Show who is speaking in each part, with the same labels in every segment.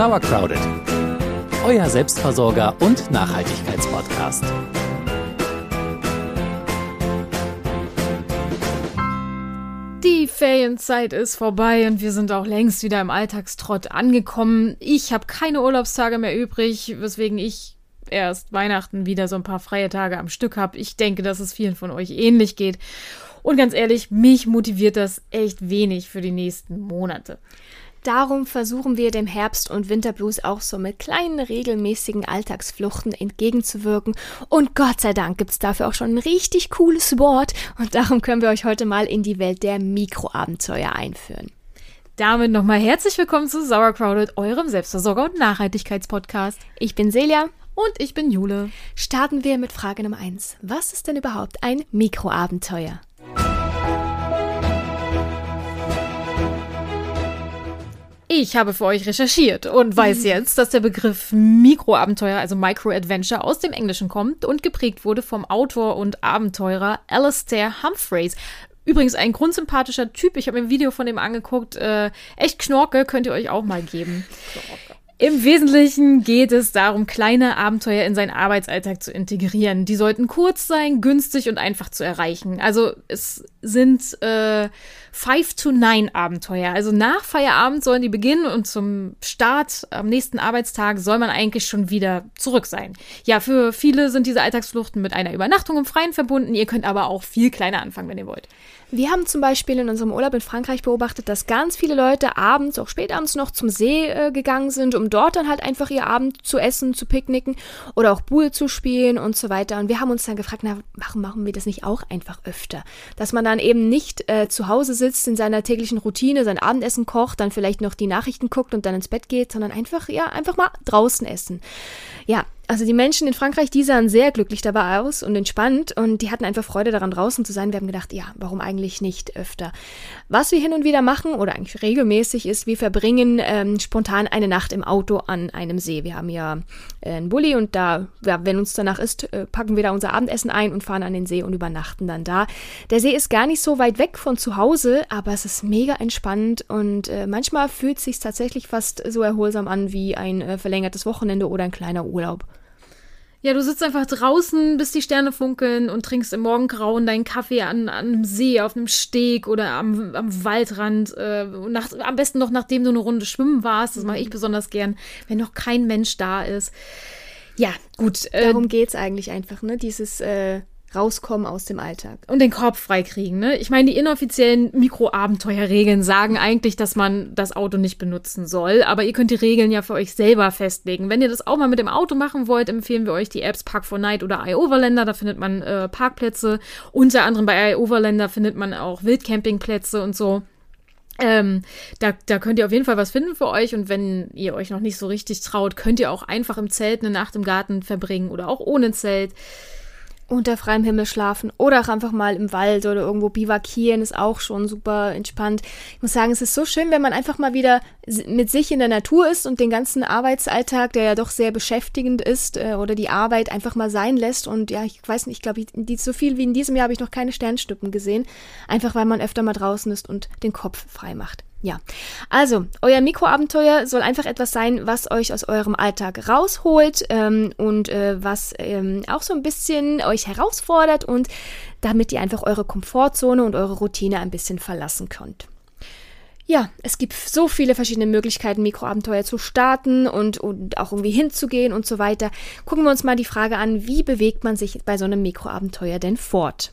Speaker 1: Sauercrowded, euer Selbstversorger und Nachhaltigkeitspodcast.
Speaker 2: Die Ferienzeit ist vorbei und wir sind auch längst wieder im Alltagstrott angekommen. Ich habe keine Urlaubstage mehr übrig, weswegen ich erst Weihnachten wieder so ein paar freie Tage am Stück habe. Ich denke, dass es vielen von euch ähnlich geht. Und ganz ehrlich, mich motiviert das echt wenig für die nächsten Monate.
Speaker 3: Darum versuchen wir dem Herbst- und Winterblues auch so mit kleinen regelmäßigen Alltagsfluchten entgegenzuwirken. Und Gott sei Dank gibt's dafür auch schon ein richtig cooles Wort. Und darum können wir euch heute mal in die Welt der Mikroabenteuer einführen.
Speaker 2: Damit nochmal herzlich willkommen zu Sauercrowded, eurem Selbstversorger- und Nachhaltigkeitspodcast.
Speaker 3: Ich bin Celia.
Speaker 2: Und ich bin Jule.
Speaker 3: Starten wir mit Frage Nummer eins: Was ist denn überhaupt ein Mikroabenteuer?
Speaker 2: Ich habe für euch recherchiert und weiß jetzt, dass der Begriff Mikroabenteuer, also Micro-Adventure, aus dem Englischen kommt und geprägt wurde vom Autor und Abenteurer Alastair Humphreys. Übrigens ein grundsympathischer Typ. Ich habe mir ein Video von dem angeguckt. Äh, echt Knorke, könnt ihr euch auch mal geben. Im Wesentlichen geht es darum, kleine Abenteuer in seinen Arbeitsalltag zu integrieren. Die sollten kurz sein, günstig und einfach zu erreichen. Also es sind äh, Five to Nine Abenteuer. Also nach Feierabend sollen die beginnen und zum Start am nächsten Arbeitstag soll man eigentlich schon wieder zurück sein. Ja, für viele sind diese Alltagsfluchten mit einer Übernachtung im Freien verbunden. Ihr könnt aber auch viel kleiner anfangen, wenn ihr wollt.
Speaker 3: Wir haben zum Beispiel in unserem Urlaub in Frankreich beobachtet, dass ganz viele Leute abends, auch spätabends noch zum See äh, gegangen sind, um dort dann halt einfach ihr Abend zu essen, zu picknicken oder auch Buhl zu spielen und so weiter. Und wir haben uns dann gefragt, na, warum machen wir das nicht auch einfach öfter? Dass man dann eben nicht äh, zu Hause sitzt in seiner täglichen Routine, sein Abendessen kocht, dann vielleicht noch die Nachrichten guckt und dann ins Bett geht, sondern einfach, ja, einfach mal draußen essen. Ja, also die Menschen in Frankreich, die sahen sehr glücklich dabei aus und entspannt und die hatten einfach Freude daran, draußen zu sein. Wir haben gedacht, ja, warum eigentlich nicht öfter? Was wir hin und wieder machen oder eigentlich regelmäßig ist, wir verbringen ähm, spontan eine Nacht im Auto an einem See. Wir haben ja äh, einen Bulli und da, ja, wenn uns danach ist, äh, packen wir da unser Abendessen ein und fahren an den See und übernachten dann da. Der See ist gar nicht so weit weg von zu Hause, aber es ist mega entspannt und äh, manchmal fühlt es sich tatsächlich fast so erholsam an wie ein äh, verlängertes Wochenende oder ein kleiner Urlaub.
Speaker 2: Ja, du sitzt einfach draußen, bis die Sterne funkeln und trinkst im Morgengrauen deinen Kaffee an, an einem See, auf einem Steg oder am, am Waldrand. Äh, nach, am besten noch, nachdem du eine Runde schwimmen warst. Das mache ich besonders gern, wenn noch kein Mensch da ist. Ja, gut.
Speaker 3: Äh, Darum geht's eigentlich einfach, ne? Dieses äh, rauskommen aus dem Alltag.
Speaker 2: Und den Korb freikriegen, ne? Ich meine, die inoffiziellen Mikroabenteuerregeln sagen eigentlich, dass man das Auto nicht benutzen soll, aber ihr könnt die Regeln ja für euch selber festlegen. Wenn ihr das auch mal mit dem Auto machen wollt, empfehlen wir euch die Apps Park4Night oder iOverlander, da findet man äh, Parkplätze. Unter anderem bei iOverlander findet man auch Wildcampingplätze und so. Ähm, da, da könnt ihr auf jeden Fall was finden für euch und wenn ihr euch noch nicht so richtig traut, könnt ihr auch einfach im Zelt eine Nacht im Garten verbringen oder auch ohne Zelt
Speaker 3: unter freiem Himmel schlafen oder auch einfach mal im Wald oder irgendwo bivakieren ist auch schon super entspannt. Ich muss sagen, es ist so schön, wenn man einfach mal wieder mit sich in der Natur ist und den ganzen Arbeitsalltag, der ja doch sehr beschäftigend ist, äh, oder die Arbeit einfach mal sein lässt. Und ja, ich weiß nicht, ich glaube, so viel wie in diesem Jahr habe ich noch keine Sternschnuppen gesehen. Einfach weil man öfter mal draußen ist und den Kopf frei macht. Ja, also euer Mikroabenteuer soll einfach etwas sein, was euch aus eurem Alltag rausholt ähm, und äh, was ähm, auch so ein bisschen euch herausfordert und damit ihr einfach eure Komfortzone und eure Routine ein bisschen verlassen könnt. Ja, es gibt so viele verschiedene Möglichkeiten, Mikroabenteuer zu starten und, und auch irgendwie hinzugehen und so weiter. Gucken wir uns mal die Frage an, wie bewegt man sich bei so einem Mikroabenteuer denn fort?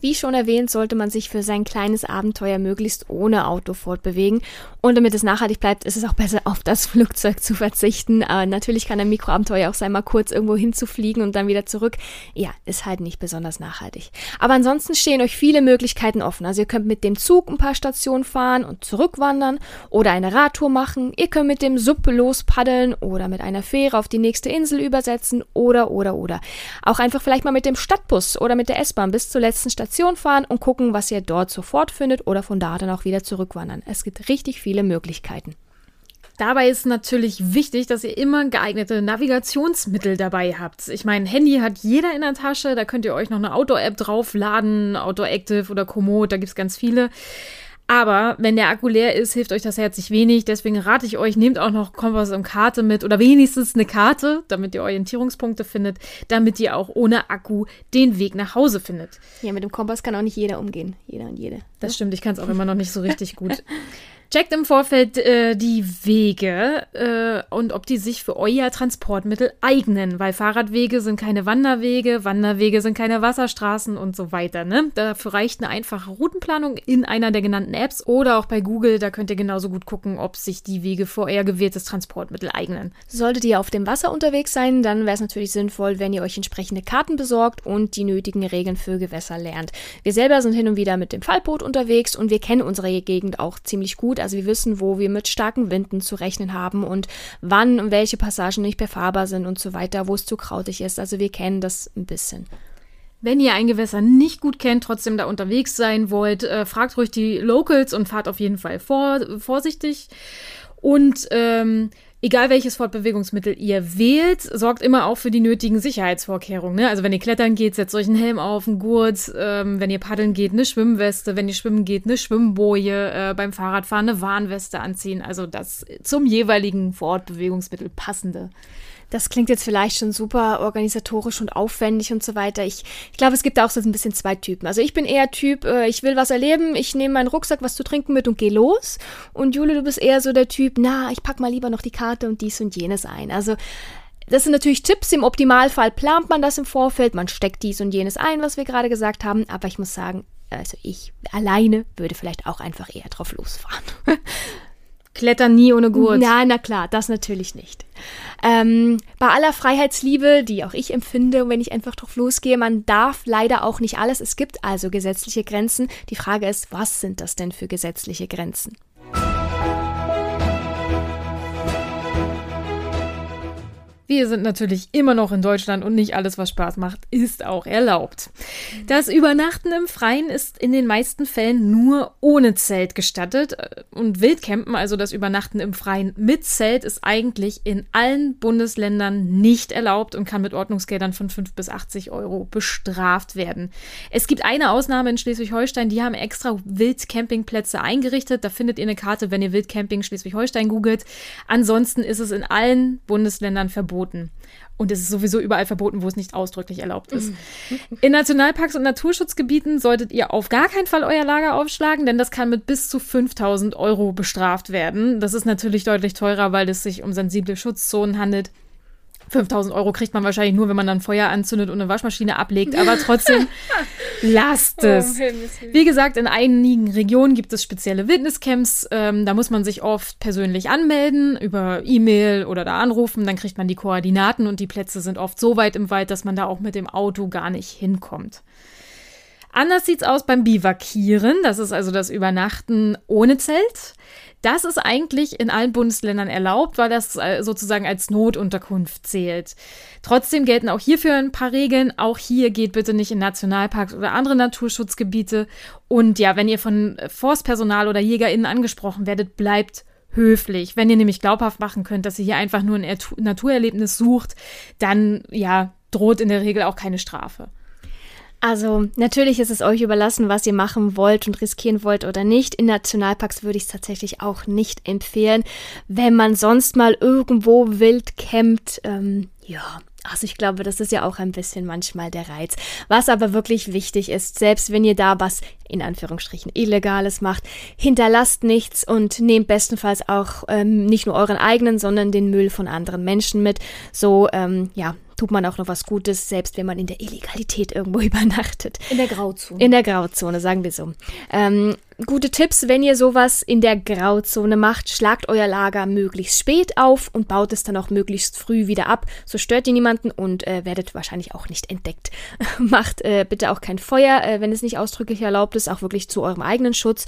Speaker 3: Wie schon erwähnt, sollte man sich für sein kleines Abenteuer möglichst ohne Auto fortbewegen. Und damit es nachhaltig bleibt, ist es auch besser, auf das Flugzeug zu verzichten. Aber natürlich kann ein Mikroabenteuer auch sein, mal kurz irgendwo hinzufliegen und dann wieder zurück. Ja, ist halt nicht besonders nachhaltig. Aber ansonsten stehen euch viele Möglichkeiten offen. Also ihr könnt mit dem Zug ein paar Stationen fahren und zurückwandern oder eine Radtour machen. Ihr könnt mit dem Sub lospaddeln oder mit einer Fähre auf die nächste Insel übersetzen oder, oder, oder. Auch einfach vielleicht mal mit dem Stadtbus oder mit der S-Bahn bis zur letzten Station Station fahren und gucken, was ihr dort sofort findet oder von da dann auch wieder zurückwandern. Es gibt richtig viele Möglichkeiten.
Speaker 2: Dabei ist natürlich wichtig, dass ihr immer geeignete Navigationsmittel dabei habt. Ich meine, Handy hat jeder in der Tasche, da könnt ihr euch noch eine Outdoor-App draufladen, Outdoor Active oder Komoot, da gibt es ganz viele. Aber wenn der Akku leer ist, hilft euch das herzlich wenig. Deswegen rate ich euch, nehmt auch noch Kompass und Karte mit oder wenigstens eine Karte, damit ihr Orientierungspunkte findet, damit ihr auch ohne Akku den Weg nach Hause findet.
Speaker 3: Ja, mit dem Kompass kann auch nicht jeder umgehen. Jeder und jede.
Speaker 2: Das stimmt, ich kann es auch immer noch nicht so richtig gut. Checkt im Vorfeld äh, die Wege äh, und ob die sich für euer Transportmittel eignen, weil Fahrradwege sind keine Wanderwege, Wanderwege sind keine Wasserstraßen und so weiter. Ne? Dafür reicht eine einfache Routenplanung in einer der genannten Apps oder auch bei Google. Da könnt ihr genauso gut gucken, ob sich die Wege für euer gewähltes Transportmittel eignen.
Speaker 3: Solltet ihr auf dem Wasser unterwegs sein, dann wäre es natürlich sinnvoll, wenn ihr euch entsprechende Karten besorgt und die nötigen Regeln für Gewässer lernt. Wir selber sind hin und wieder mit dem Fallboot unterwegs und wir kennen unsere Gegend auch ziemlich gut also wir wissen, wo wir mit starken Winden zu rechnen haben und wann und welche Passagen nicht befahrbar sind und so weiter, wo es zu krautig ist. Also wir kennen das ein bisschen.
Speaker 2: Wenn ihr ein Gewässer nicht gut kennt, trotzdem da unterwegs sein wollt, äh, fragt ruhig die Locals und fahrt auf jeden Fall vor, vorsichtig. Und ähm, egal welches Fortbewegungsmittel ihr wählt, sorgt immer auch für die nötigen Sicherheitsvorkehrungen. Ne? Also wenn ihr klettern geht, setzt euch einen Helm auf, einen Gurt. Ähm, wenn ihr paddeln geht, eine Schwimmweste. Wenn ihr schwimmen geht, eine Schwimmboje. Äh, beim Fahrradfahren eine Warnweste anziehen. Also das zum jeweiligen Fortbewegungsmittel passende
Speaker 3: das klingt jetzt vielleicht schon super organisatorisch und aufwendig und so weiter. Ich, ich glaube, es gibt auch so ein bisschen zwei Typen. Also ich bin eher Typ, äh, ich will was erleben, ich nehme meinen Rucksack, was zu trinken mit und gehe los. Und Jule, du bist eher so der Typ, na, ich pack mal lieber noch die Karte und dies und jenes ein. Also das sind natürlich Tipps. Im Optimalfall plant man das im Vorfeld, man steckt dies und jenes ein, was wir gerade gesagt haben. Aber ich muss sagen, also ich alleine würde vielleicht auch einfach eher drauf losfahren.
Speaker 2: Klettern nie ohne Gurt.
Speaker 3: Na, na klar, das natürlich nicht. Ähm, bei aller Freiheitsliebe, die auch ich empfinde, wenn ich einfach drauf losgehe, man darf leider auch nicht alles. Es gibt also gesetzliche Grenzen. Die Frage ist, was sind das denn für gesetzliche Grenzen?
Speaker 2: Wir sind natürlich immer noch in Deutschland und nicht alles, was Spaß macht, ist auch erlaubt. Das Übernachten im Freien ist in den meisten Fällen nur ohne Zelt gestattet. Und Wildcampen, also das Übernachten im Freien mit Zelt, ist eigentlich in allen Bundesländern nicht erlaubt und kann mit Ordnungsgeldern von 5 bis 80 Euro bestraft werden. Es gibt eine Ausnahme in Schleswig-Holstein, die haben extra Wildcampingplätze eingerichtet. Da findet ihr eine Karte, wenn ihr Wildcamping Schleswig-Holstein googelt. Ansonsten ist es in allen Bundesländern verboten verboten. Und es ist sowieso überall verboten, wo es nicht ausdrücklich erlaubt ist. Mhm. In Nationalparks und Naturschutzgebieten solltet ihr auf gar keinen Fall euer Lager aufschlagen, denn das kann mit bis zu 5000 Euro bestraft werden. Das ist natürlich deutlich teurer, weil es sich um sensible Schutzzonen handelt. 5000 Euro kriegt man wahrscheinlich nur, wenn man dann Feuer anzündet und eine Waschmaschine ablegt, aber trotzdem lasst oh, es. Wie gesagt, in einigen Regionen gibt es spezielle Wildniscamps. Ähm, da muss man sich oft persönlich anmelden, über E-Mail oder da anrufen. Dann kriegt man die Koordinaten und die Plätze sind oft so weit im Wald, dass man da auch mit dem Auto gar nicht hinkommt. Anders sieht es aus beim Bivakieren. Das ist also das Übernachten ohne Zelt. Das ist eigentlich in allen Bundesländern erlaubt, weil das äh, sozusagen als Notunterkunft zählt. Trotzdem gelten auch hierfür ein paar Regeln. Auch hier geht bitte nicht in Nationalparks oder andere Naturschutzgebiete. Und ja, wenn ihr von Forstpersonal oder JägerInnen angesprochen werdet, bleibt höflich. Wenn ihr nämlich glaubhaft machen könnt, dass ihr hier einfach nur ein Naturerlebnis sucht, dann ja, droht in der Regel auch keine Strafe.
Speaker 3: Also natürlich ist es euch überlassen, was ihr machen wollt und riskieren wollt oder nicht. In Nationalparks würde ich es tatsächlich auch nicht empfehlen. Wenn man sonst mal irgendwo wild campt, ähm, ja, also ich glaube, das ist ja auch ein bisschen manchmal der Reiz. Was aber wirklich wichtig ist, selbst wenn ihr da was in Anführungsstrichen Illegales macht, hinterlasst nichts und nehmt bestenfalls auch ähm, nicht nur euren eigenen, sondern den Müll von anderen Menschen mit. So, ähm, ja, tut man auch noch was Gutes, selbst wenn man in der Illegalität irgendwo übernachtet.
Speaker 2: In der Grauzone.
Speaker 3: In der Grauzone, sagen wir so. Ähm, gute Tipps, wenn ihr sowas in der Grauzone macht, schlagt euer Lager möglichst spät auf und baut es dann auch möglichst früh wieder ab. So stört ihr niemanden und äh, werdet wahrscheinlich auch nicht entdeckt. macht äh, bitte auch kein Feuer, äh, wenn es nicht ausdrücklich erlaubt ist, auch wirklich zu eurem eigenen Schutz.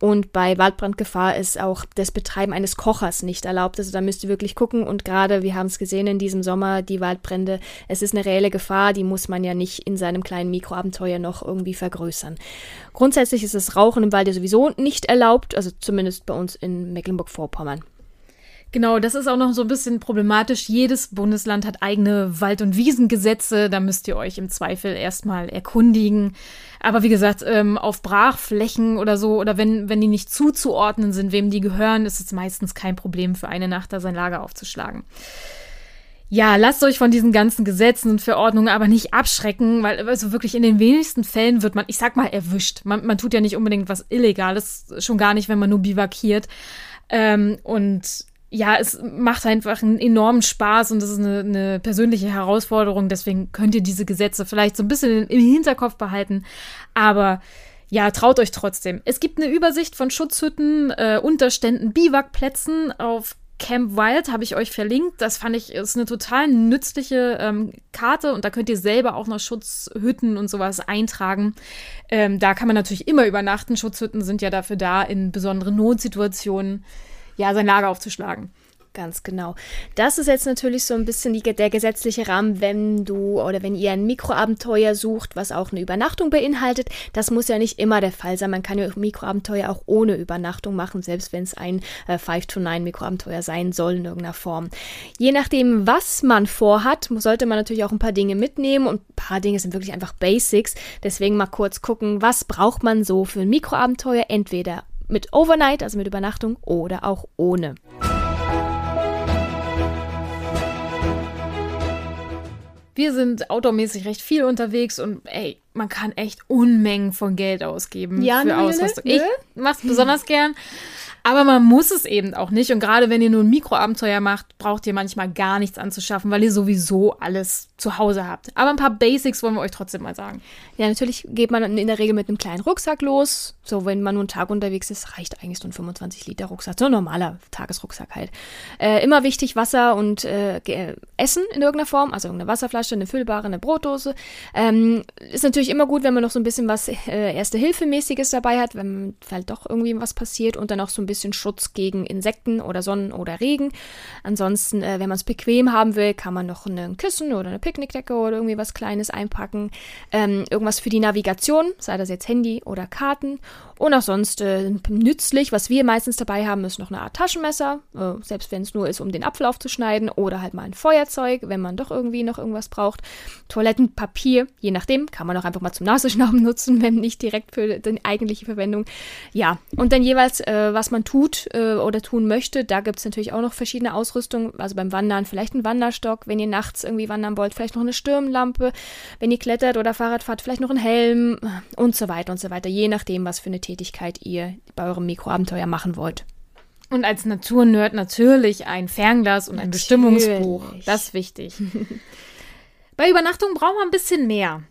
Speaker 3: Und bei Waldbrandgefahr ist auch das Betreiben eines Kochers nicht erlaubt. Also da müsst ihr wirklich gucken. Und gerade, wir haben es gesehen in diesem Sommer, die Waldbrände, es ist eine reelle Gefahr, die muss man ja nicht in seinem kleinen Mikroabenteuer noch irgendwie vergrößern. Grundsätzlich ist das Rauchen im Wald sowieso nicht erlaubt, also zumindest bei uns in Mecklenburg-Vorpommern.
Speaker 2: Genau, das ist auch noch so ein bisschen problematisch. Jedes Bundesland hat eigene Wald- und Wiesengesetze. Da müsst ihr euch im Zweifel erstmal erkundigen. Aber wie gesagt, ähm, auf Brachflächen oder so, oder wenn, wenn die nicht zuzuordnen sind, wem die gehören, ist es meistens kein Problem für eine Nacht da sein Lager aufzuschlagen. Ja, lasst euch von diesen ganzen Gesetzen und Verordnungen aber nicht abschrecken, weil also wirklich in den wenigsten Fällen wird man, ich sag mal, erwischt. Man, man tut ja nicht unbedingt was Illegales, schon gar nicht, wenn man nur bivakiert. Ähm, und ja, es macht einfach einen enormen Spaß und das ist eine, eine, persönliche Herausforderung. Deswegen könnt ihr diese Gesetze vielleicht so ein bisschen im Hinterkopf behalten. Aber ja, traut euch trotzdem. Es gibt eine Übersicht von Schutzhütten, äh, Unterständen, Biwakplätzen auf Camp Wild habe ich euch verlinkt. Das fand ich ist eine total nützliche ähm, Karte und da könnt ihr selber auch noch Schutzhütten und sowas eintragen. Ähm, da kann man natürlich immer übernachten. Schutzhütten sind ja dafür da, in besonderen Notsituationen ja sein Lager aufzuschlagen.
Speaker 3: Ganz genau. Das ist jetzt natürlich so ein bisschen die, der gesetzliche Rahmen, wenn du oder wenn ihr ein Mikroabenteuer sucht, was auch eine Übernachtung beinhaltet. Das muss ja nicht immer der Fall sein. Man kann ja Mikroabenteuer auch ohne Übernachtung machen, selbst wenn es ein äh, 5-to-9 Mikroabenteuer sein soll in irgendeiner Form. Je nachdem, was man vorhat, sollte man natürlich auch ein paar Dinge mitnehmen und ein paar Dinge sind wirklich einfach Basics. Deswegen mal kurz gucken, was braucht man so für ein Mikroabenteuer, entweder mit Overnight, also mit Übernachtung, oder auch ohne.
Speaker 2: Wir sind outdoormäßig recht viel unterwegs und ey, man kann echt Unmengen von Geld ausgeben
Speaker 3: ja,
Speaker 2: für Ausrüstung.
Speaker 3: Nö.
Speaker 2: Ich mach's besonders gern. Aber man muss es eben auch nicht. Und gerade wenn ihr nur ein Mikroabenteuer macht, braucht ihr manchmal gar nichts anzuschaffen, weil ihr sowieso alles zu Hause habt. Aber ein paar Basics wollen wir euch trotzdem mal sagen.
Speaker 3: Ja, natürlich geht man in der Regel mit einem kleinen Rucksack los. So, wenn man nur einen Tag unterwegs ist, reicht eigentlich so ein 25 Liter Rucksack. So ein normaler Tagesrucksack halt. Äh, immer wichtig Wasser und äh, Essen in irgendeiner Form. Also irgendeine Wasserflasche, eine füllbare, eine Brotdose. Ähm, ist natürlich immer gut, wenn man noch so ein bisschen was äh, Erste-Hilfe-mäßiges dabei hat, wenn halt doch irgendwie was passiert und dann auch so ein bisschen bisschen Schutz gegen Insekten oder Sonnen oder Regen. Ansonsten, äh, wenn man es bequem haben will, kann man noch ein Kissen oder eine Picknickdecke oder irgendwie was Kleines einpacken. Ähm, irgendwas für die Navigation, sei das jetzt Handy oder Karten. Und auch sonst äh, nützlich, was wir meistens dabei haben, ist noch eine Art Taschenmesser, äh, selbst wenn es nur ist, um den Apfel aufzuschneiden oder halt mal ein Feuerzeug, wenn man doch irgendwie noch irgendwas braucht. Toilettenpapier, je nachdem, kann man auch einfach mal zum Nasenschnauben nutzen, wenn nicht direkt für die eigentliche Verwendung. Ja, und dann jeweils, äh, was man tut äh, oder tun möchte, da gibt es natürlich auch noch verschiedene Ausrüstung. Also beim Wandern vielleicht ein Wanderstock, wenn ihr nachts irgendwie wandern wollt, vielleicht noch eine Stirnlampe, wenn ihr klettert oder Fahrrad fahrt, vielleicht noch ein Helm und so weiter und so weiter, je nachdem, was für eine Tätigkeit ihr bei eurem Mikroabenteuer machen wollt.
Speaker 2: Und als Naturnerd natürlich ein Fernglas und ein natürlich. Bestimmungsbuch. Das ist wichtig. Bei Übernachtung brauchen wir ein bisschen mehr.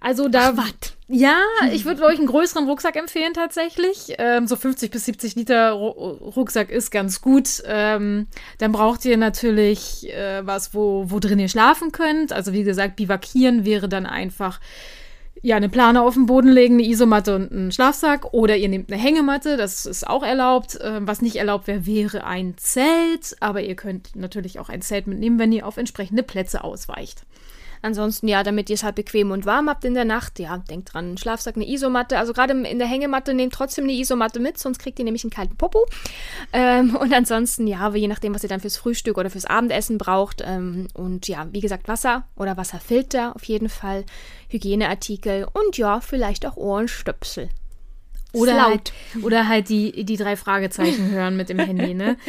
Speaker 2: Also da.
Speaker 3: was?
Speaker 2: Ja, ich würde euch einen größeren Rucksack empfehlen tatsächlich. Ähm, so 50 bis 70 Liter Rucksack ist ganz gut. Ähm, dann braucht ihr natürlich äh, was, wo, wo drin ihr schlafen könnt. Also wie gesagt, bivakieren wäre dann einfach ja, eine Plane auf den Boden legen, eine Isomatte und einen Schlafsack. Oder ihr nehmt eine Hängematte, das ist auch erlaubt. Ähm, was nicht erlaubt wäre, wäre ein Zelt. Aber ihr könnt natürlich auch ein Zelt mitnehmen, wenn ihr auf entsprechende Plätze ausweicht.
Speaker 3: Ansonsten, ja, damit ihr es halt bequem und warm habt in der Nacht, ja, denkt dran, Schlafsack, eine Isomatte. Also gerade in der Hängematte nehmt trotzdem eine Isomatte mit, sonst kriegt ihr nämlich einen kalten Popo. Ähm, und ansonsten, ja, je nachdem, was ihr dann fürs Frühstück oder fürs Abendessen braucht. Ähm, und ja, wie gesagt, Wasser oder Wasserfilter auf jeden Fall, Hygieneartikel und ja, vielleicht auch Ohrenstöpsel.
Speaker 2: Oder halt, oder halt die, die drei Fragezeichen hören mit dem Handy, ne?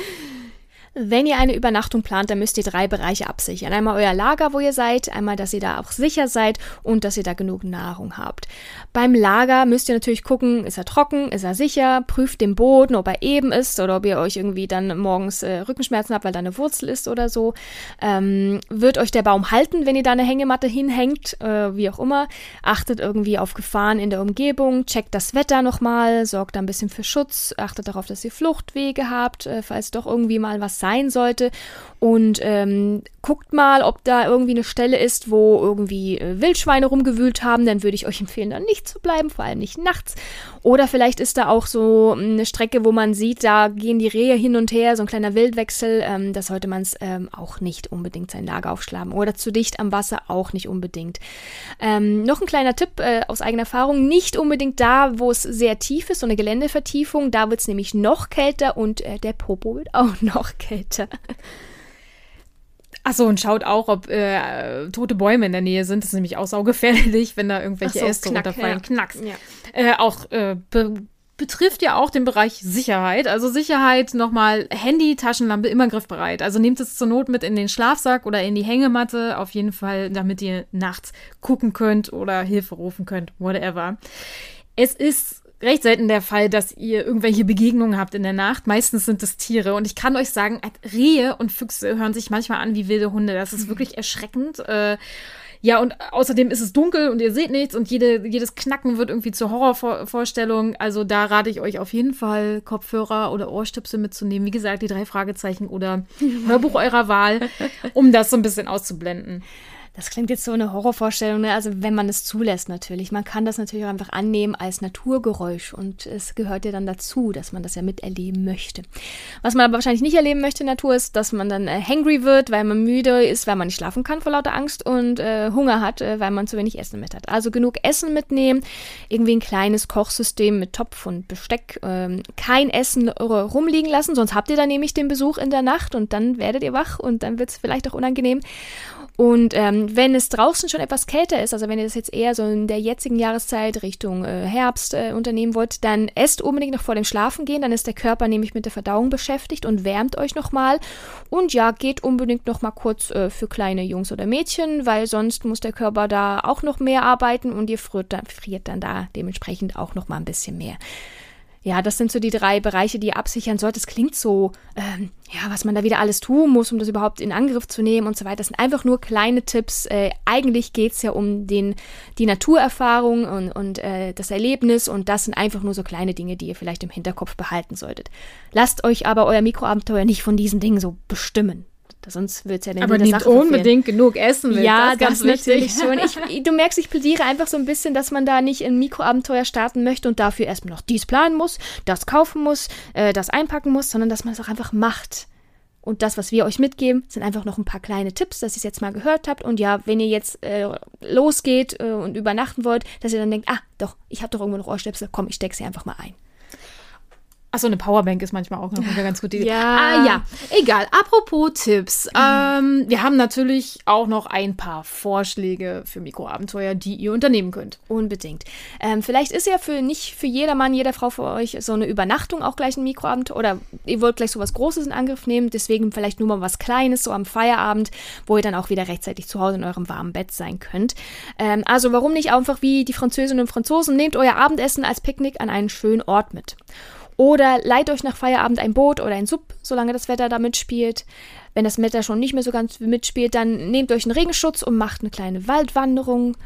Speaker 3: Wenn ihr eine Übernachtung plant, dann müsst ihr drei Bereiche absichern. Einmal euer Lager, wo ihr seid, einmal, dass ihr da auch sicher seid und dass ihr da genug Nahrung habt. Beim Lager müsst ihr natürlich gucken, ist er trocken, ist er sicher, prüft den Boden, ob er eben ist oder ob ihr euch irgendwie dann morgens äh, Rückenschmerzen habt, weil da eine Wurzel ist oder so. Ähm, wird euch der Baum halten, wenn ihr da eine Hängematte hinhängt, äh, wie auch immer. Achtet irgendwie auf Gefahren in der Umgebung, checkt das Wetter nochmal, sorgt da ein bisschen für Schutz, achtet darauf, dass ihr Fluchtwege habt, äh, falls doch irgendwie mal was sein sollte. Und ähm, guckt mal, ob da irgendwie eine Stelle ist, wo irgendwie äh, Wildschweine rumgewühlt haben. Dann würde ich euch empfehlen, da nicht zu bleiben, vor allem nicht nachts. Oder vielleicht ist da auch so hm, eine Strecke, wo man sieht, da gehen die Rehe hin und her, so ein kleiner Wildwechsel. Ähm, da sollte man es ähm, auch nicht unbedingt sein Lager aufschlagen. Oder zu dicht am Wasser auch nicht unbedingt. Ähm, noch ein kleiner Tipp äh, aus eigener Erfahrung, nicht unbedingt da, wo es sehr tief ist, so eine Geländevertiefung. Da wird es nämlich noch kälter und äh, der Popo wird auch noch kälter kälter.
Speaker 2: Achso, und schaut auch, ob äh, tote Bäume in der Nähe sind. Das ist nämlich auch saugefährlich, wenn da irgendwelche
Speaker 3: so,
Speaker 2: Äste
Speaker 3: Knack,
Speaker 2: runterfallen.
Speaker 3: ja.
Speaker 2: Knacks.
Speaker 3: Ja.
Speaker 2: Äh, auch äh, be betrifft ja auch den Bereich Sicherheit. Also Sicherheit nochmal Handy, Taschenlampe immer griffbereit. Also nehmt es zur Not mit in den Schlafsack oder in die Hängematte. Auf jeden Fall, damit ihr nachts gucken könnt oder Hilfe rufen könnt. Whatever. Es ist recht selten der Fall, dass ihr irgendwelche Begegnungen habt in der Nacht. Meistens sind es Tiere. Und ich kann euch sagen, Rehe und Füchse hören sich manchmal an wie wilde Hunde. Das ist wirklich erschreckend. Äh, ja, und außerdem ist es dunkel und ihr seht nichts und jede, jedes Knacken wird irgendwie zur Horrorvorstellung. Also da rate ich euch auf jeden Fall, Kopfhörer oder Ohrstöpsel mitzunehmen. Wie gesagt, die drei Fragezeichen oder Hörbuch eurer Wahl, um das so ein bisschen auszublenden.
Speaker 3: Das klingt jetzt so eine Horrorvorstellung, ne? also wenn man es zulässt natürlich. Man kann das natürlich auch einfach annehmen als Naturgeräusch und es gehört ja dann dazu, dass man das ja miterleben möchte. Was man aber wahrscheinlich nicht erleben möchte in Natur ist, dass man dann äh, hangry wird, weil man müde ist, weil man nicht schlafen kann vor lauter Angst und äh, Hunger hat, äh, weil man zu wenig Essen mit hat. Also genug Essen mitnehmen, irgendwie ein kleines Kochsystem mit Topf und Besteck, ähm, kein Essen rumliegen lassen, sonst habt ihr dann nämlich den Besuch in der Nacht und dann werdet ihr wach und dann wird es vielleicht auch unangenehm. Und ähm, wenn es draußen schon etwas kälter ist, also wenn ihr das jetzt eher so in der jetzigen Jahreszeit Richtung äh, Herbst äh, unternehmen wollt, dann esst unbedingt noch vor dem Schlafen gehen, dann ist der Körper nämlich mit der Verdauung beschäftigt und wärmt euch nochmal. Und ja, geht unbedingt nochmal kurz äh, für kleine Jungs oder Mädchen, weil sonst muss der Körper da auch noch mehr arbeiten und ihr friert dann, friert dann da dementsprechend auch nochmal ein bisschen mehr. Ja, das sind so die drei Bereiche, die ihr absichern sollt. Es klingt so, ähm, ja, was man da wieder alles tun muss, um das überhaupt in Angriff zu nehmen und so weiter. Das sind einfach nur kleine Tipps. Äh, eigentlich geht's ja um den, die Naturerfahrung und, und äh, das Erlebnis und das sind einfach nur so kleine Dinge, die ihr vielleicht im Hinterkopf behalten solltet. Lasst euch aber euer Mikroabenteuer nicht von diesen Dingen so bestimmen. Sonst wird es ja den
Speaker 2: Aber nehmt
Speaker 3: Sache
Speaker 2: unbedingt genug Essen mit.
Speaker 3: Ja,
Speaker 2: das ist ganz
Speaker 3: das natürlich schon. Ich, du merkst, ich plädiere einfach so ein bisschen, dass man da nicht ein Mikroabenteuer starten möchte und dafür erstmal noch dies planen muss, das kaufen muss, äh, das einpacken muss, sondern dass man es auch einfach macht. Und das, was wir euch mitgeben, sind einfach noch ein paar kleine Tipps, dass ihr es jetzt mal gehört habt. Und ja, wenn ihr jetzt äh, losgeht äh, und übernachten wollt, dass ihr dann denkt, ah, doch, ich habe doch irgendwo noch Ohrstöpsel, komm, ich stecke sie einfach mal ein.
Speaker 2: Achso, eine Powerbank ist manchmal auch noch eine ganz gute Idee.
Speaker 3: Ja.
Speaker 2: Ah, ja. Egal. Apropos Tipps. Ähm, wir haben natürlich auch noch ein paar Vorschläge für Mikroabenteuer, die ihr unternehmen könnt.
Speaker 3: Unbedingt. Ähm, vielleicht ist ja für nicht für jedermann, jeder Frau für euch so eine Übernachtung auch gleich ein Mikroabend oder ihr wollt gleich so was Großes in Angriff nehmen, deswegen vielleicht nur mal was Kleines, so am Feierabend, wo ihr dann auch wieder rechtzeitig zu Hause in eurem warmen Bett sein könnt. Ähm, also warum nicht einfach wie die Französinnen und Franzosen, nehmt euer Abendessen als Picknick an einen schönen Ort mit. Oder leiht euch nach Feierabend ein Boot oder ein Sub, solange das Wetter da mitspielt. Wenn das Wetter schon nicht mehr so ganz mitspielt, dann nehmt euch einen Regenschutz und macht eine kleine Waldwanderung.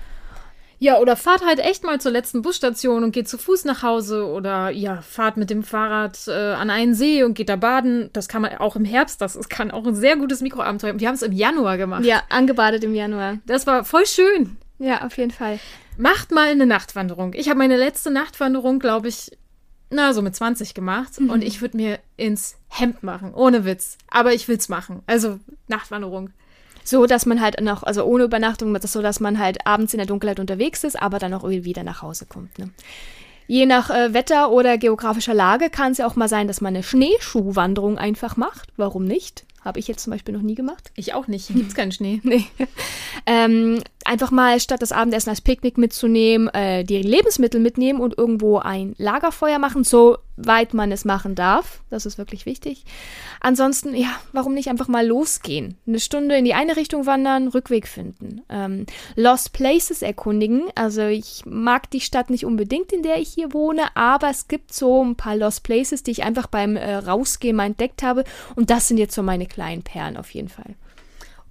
Speaker 2: Ja, oder fahrt halt echt mal zur letzten Busstation und geht zu Fuß nach Hause oder ja, fahrt mit dem Fahrrad äh, an einen See und geht da baden. Das kann man auch im Herbst, das ist, kann auch ein sehr gutes Mikroabenteuer. Wir haben es im Januar gemacht.
Speaker 3: Ja, angebadet im Januar.
Speaker 2: Das war voll schön.
Speaker 3: Ja, auf jeden Fall.
Speaker 2: Macht mal eine Nachtwanderung. Ich habe meine letzte Nachtwanderung, glaube ich, na, so mit 20 gemacht.
Speaker 3: Mhm.
Speaker 2: Und ich würde mir ins Hemd machen. Ohne Witz. Aber ich will es machen. Also Nachtwanderung.
Speaker 3: So, dass man halt noch, also ohne Übernachtung, das so, dass man halt abends in der Dunkelheit unterwegs ist, aber dann auch irgendwie wieder nach Hause kommt. Ne? Je nach äh, Wetter oder geografischer Lage kann es ja auch mal sein, dass man eine Schneeschuhwanderung einfach macht. Warum nicht? Habe ich jetzt zum Beispiel noch nie gemacht.
Speaker 2: Ich auch nicht. Hier gibt es keinen Schnee.
Speaker 3: Nee. ähm, einfach mal statt das Abendessen als Picknick mitzunehmen, äh, die Lebensmittel mitnehmen und irgendwo ein Lagerfeuer machen, soweit man es machen darf. Das ist wirklich wichtig. Ansonsten, ja, warum nicht einfach mal losgehen? Eine Stunde in die eine Richtung wandern, Rückweg finden. Ähm, Lost Places erkundigen. Also ich mag die Stadt nicht unbedingt, in der ich hier wohne, aber es gibt so ein paar Lost Places, die ich einfach beim äh, Rausgehen mal entdeckt habe. Und das sind jetzt so meine kleinen Perlen auf jeden Fall.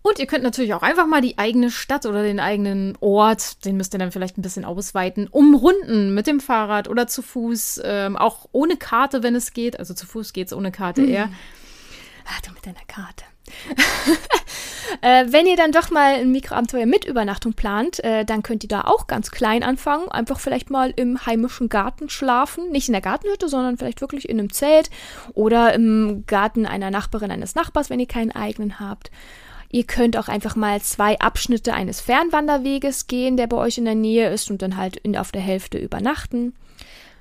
Speaker 2: Und ihr könnt natürlich auch einfach mal die eigene Stadt oder den eigenen Ort, den müsst ihr dann vielleicht ein bisschen ausweiten, umrunden mit dem Fahrrad oder zu Fuß, ähm, auch ohne Karte, wenn es geht. Also zu Fuß geht es ohne Karte eher.
Speaker 3: Ah, du mit deiner Karte. äh, wenn ihr dann doch mal ein Mikroabenteuer mit Übernachtung plant, äh, dann könnt ihr da auch ganz klein anfangen. Einfach vielleicht mal im heimischen Garten schlafen. Nicht in der Gartenhütte, sondern vielleicht wirklich in einem Zelt oder im Garten einer Nachbarin, eines Nachbars, wenn ihr keinen eigenen habt. Ihr könnt auch einfach mal zwei Abschnitte eines Fernwanderweges gehen, der bei euch in der Nähe ist und dann halt in, auf der Hälfte übernachten.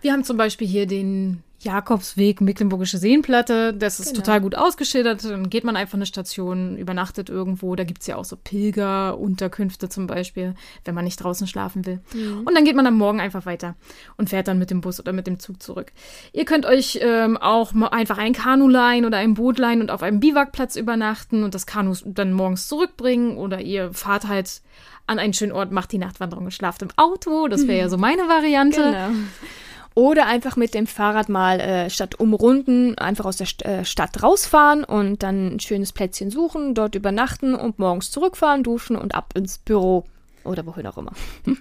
Speaker 2: Wir haben zum Beispiel hier den Jakobsweg, Mecklenburgische Seenplatte. Das ist
Speaker 3: Genau.
Speaker 2: total gut ausgeschildert. Dann geht man einfach eine Station, übernachtet irgendwo. Da gibt es ja auch so Pilgerunterkünfte zum Beispiel, wenn man nicht draußen schlafen will. Und dann geht man am Morgen einfach weiter und fährt dann mit dem Bus oder mit dem Zug zurück. Ihr könnt euch ähm, auch einfach ein Kanu leihen oder ein Boot leihen und auf einem Biwakplatz übernachten und das Kanu dann morgens zurückbringen. Oder ihr fahrt halt an einen schönen Ort, macht die Nachtwanderung und schlaft im Auto. Das wäre ja so meine Variante.
Speaker 3: Genau. Oder einfach mit dem Fahrrad mal äh, statt umrunden, einfach aus der St äh, Stadt rausfahren und dann ein schönes Plätzchen suchen, dort übernachten und morgens zurückfahren, duschen und ab ins Büro oder wohin auch immer.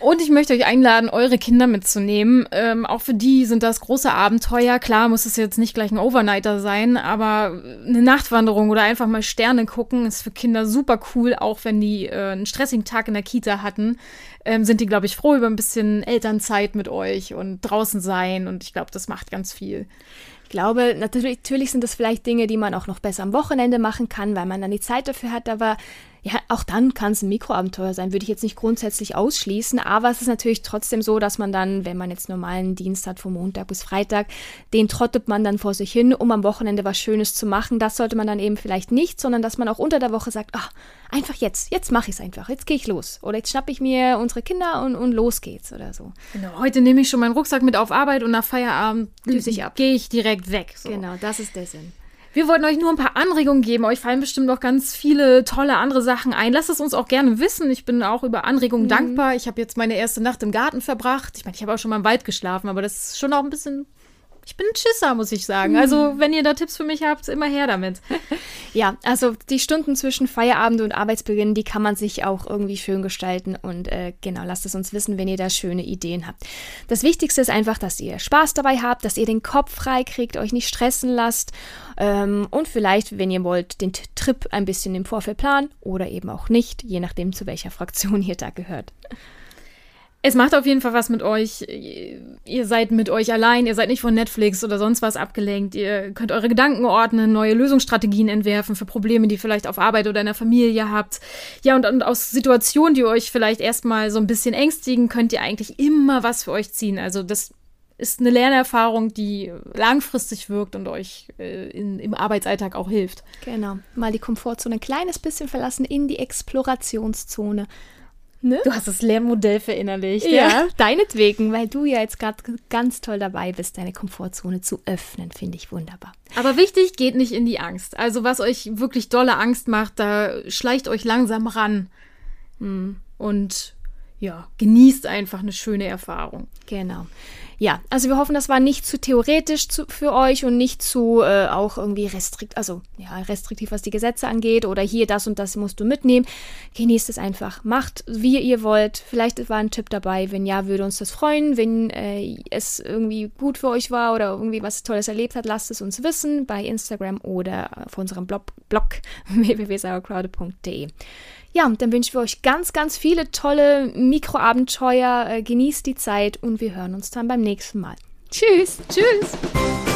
Speaker 2: Und ich möchte euch einladen, eure Kinder mitzunehmen. Ähm, auch für die sind das große Abenteuer. Klar muss es jetzt nicht gleich ein Overnighter sein, aber eine Nachtwanderung oder einfach mal Sterne gucken ist für Kinder super cool. Auch wenn die äh, einen stressigen Tag in der Kita hatten, ähm, sind die, glaube ich, froh über ein bisschen Elternzeit mit euch und draußen sein. Und ich glaube, das macht ganz viel.
Speaker 3: Ich glaube, natürlich, natürlich sind das vielleicht Dinge, die man auch noch besser am Wochenende machen kann, weil man dann die Zeit dafür hat, aber ja, auch dann kann es ein Mikroabenteuer sein, würde ich jetzt nicht grundsätzlich ausschließen, aber es ist natürlich trotzdem so, dass man dann, wenn man jetzt normalen Dienst hat von Montag bis Freitag, den trottet man dann vor sich hin, um am Wochenende was Schönes zu machen. Das sollte man dann eben vielleicht nicht, sondern dass man auch unter der Woche sagt, ach, einfach jetzt, jetzt mache ich es einfach, jetzt gehe ich los oder jetzt schnappe ich mir unsere Kinder und, und los geht's oder so.
Speaker 2: Genau. Heute nehme ich schon meinen Rucksack mit auf Arbeit und nach Feierabend
Speaker 3: Düse ich ab.
Speaker 2: gehe ich direkt weg. So.
Speaker 3: Genau, das ist der Sinn.
Speaker 2: Wir wollten euch nur ein paar Anregungen geben. Euch fallen bestimmt noch ganz viele tolle andere Sachen ein. Lasst es uns auch gerne wissen. Ich bin auch über Anregungen dankbar. Ich habe jetzt meine erste Nacht im Garten verbracht. Ich meine, ich habe auch schon mal im Wald geschlafen, aber das ist schon auch ein bisschen. Ich bin ein Schisser, muss ich sagen. Also, wenn ihr da Tipps für mich habt, immer her damit.
Speaker 3: Ja, also die Stunden zwischen Feierabend und Arbeitsbeginn, die kann man sich auch irgendwie schön gestalten und äh, genau, lasst es uns wissen, wenn ihr da schöne Ideen habt. Das Wichtigste ist einfach, dass ihr Spaß dabei habt, dass ihr den Kopf frei kriegt, euch nicht stressen lasst ähm, und vielleicht, wenn ihr wollt, den Trip ein bisschen im Vorfeld planen oder eben auch nicht, je nachdem, zu welcher Fraktion ihr da gehört.
Speaker 2: Es macht auf jeden Fall was mit euch. Ihr seid mit euch allein, ihr seid nicht von Netflix oder sonst was abgelenkt. Ihr könnt eure Gedanken ordnen, neue Lösungsstrategien entwerfen für Probleme, die ihr vielleicht auf Arbeit oder in der Familie habt. Ja, und, und aus Situationen, die euch vielleicht erstmal so ein bisschen ängstigen, könnt ihr eigentlich immer was für euch ziehen. Also das ist eine Lernerfahrung, die langfristig wirkt und euch äh, in, im Arbeitsalltag auch hilft.
Speaker 3: Genau, mal die Komfortzone ein kleines bisschen verlassen in die Explorationszone. Ne?
Speaker 2: Du hast das Lernmodell verinnerlicht.
Speaker 3: Ja, deinetwegen, weil du ja jetzt gerade ganz toll dabei bist, deine Komfortzone zu öffnen, finde ich wunderbar.
Speaker 2: Aber wichtig, geht nicht in die Angst. Also was euch wirklich dolle Angst macht, da schleicht euch langsam ran. Hm. Und ja, genießt einfach eine schöne Erfahrung.
Speaker 3: Genau. Ja, also wir hoffen, das war nicht zu theoretisch zu, für euch und nicht zu äh, auch irgendwie restrikt, also ja, restriktiv, was die Gesetze angeht oder hier das und das musst du mitnehmen. Genießt es einfach. Macht, wie ihr wollt. Vielleicht war ein Tipp dabei. Wenn ja, würde uns das freuen. Wenn äh, es irgendwie gut für euch war oder irgendwie was Tolles erlebt hat, lasst es uns wissen bei Instagram oder auf unserem Blog, Blog www.sauerkraude.de. Ja, dann wünschen wir euch ganz, ganz viele tolle Mikroabenteuer. Äh, genießt die Zeit und wir hören uns dann beim nächsten Mal. Tschüss.
Speaker 2: Tschüss!